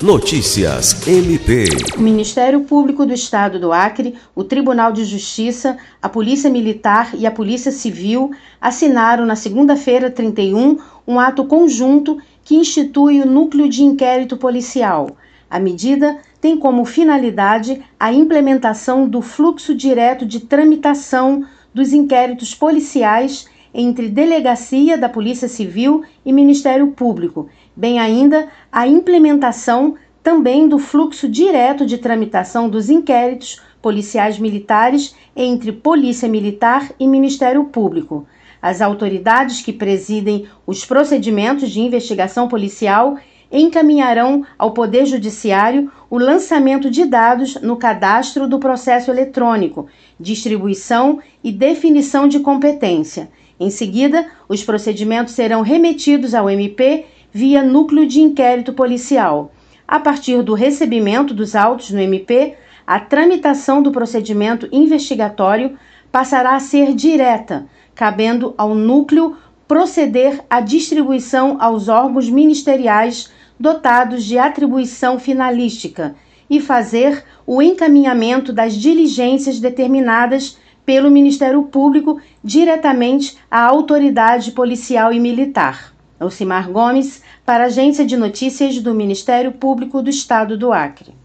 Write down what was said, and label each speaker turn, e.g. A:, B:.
A: Notícias MP.
B: O Ministério Público do Estado do Acre, o Tribunal de Justiça, a Polícia Militar e a Polícia Civil assinaram na segunda-feira 31 um ato conjunto que institui o Núcleo de Inquérito Policial. A medida tem como finalidade a implementação do fluxo direto de tramitação dos inquéritos policiais entre Delegacia da Polícia Civil e Ministério Público, bem ainda a implementação também do fluxo direto de tramitação dos inquéritos policiais militares entre Polícia Militar e Ministério Público. As autoridades que presidem os procedimentos de investigação policial encaminharão ao Poder Judiciário o lançamento de dados no cadastro do processo eletrônico, distribuição e definição de competência. Em seguida, os procedimentos serão remetidos ao MP via núcleo de inquérito policial. A partir do recebimento dos autos no MP, a tramitação do procedimento investigatório passará a ser direta, cabendo ao núcleo proceder à distribuição aos órgãos ministeriais dotados de atribuição finalística e fazer o encaminhamento das diligências determinadas pelo Ministério Público diretamente à autoridade policial e militar. Elcimar Gomes, para a Agência de Notícias do Ministério Público do Estado do Acre.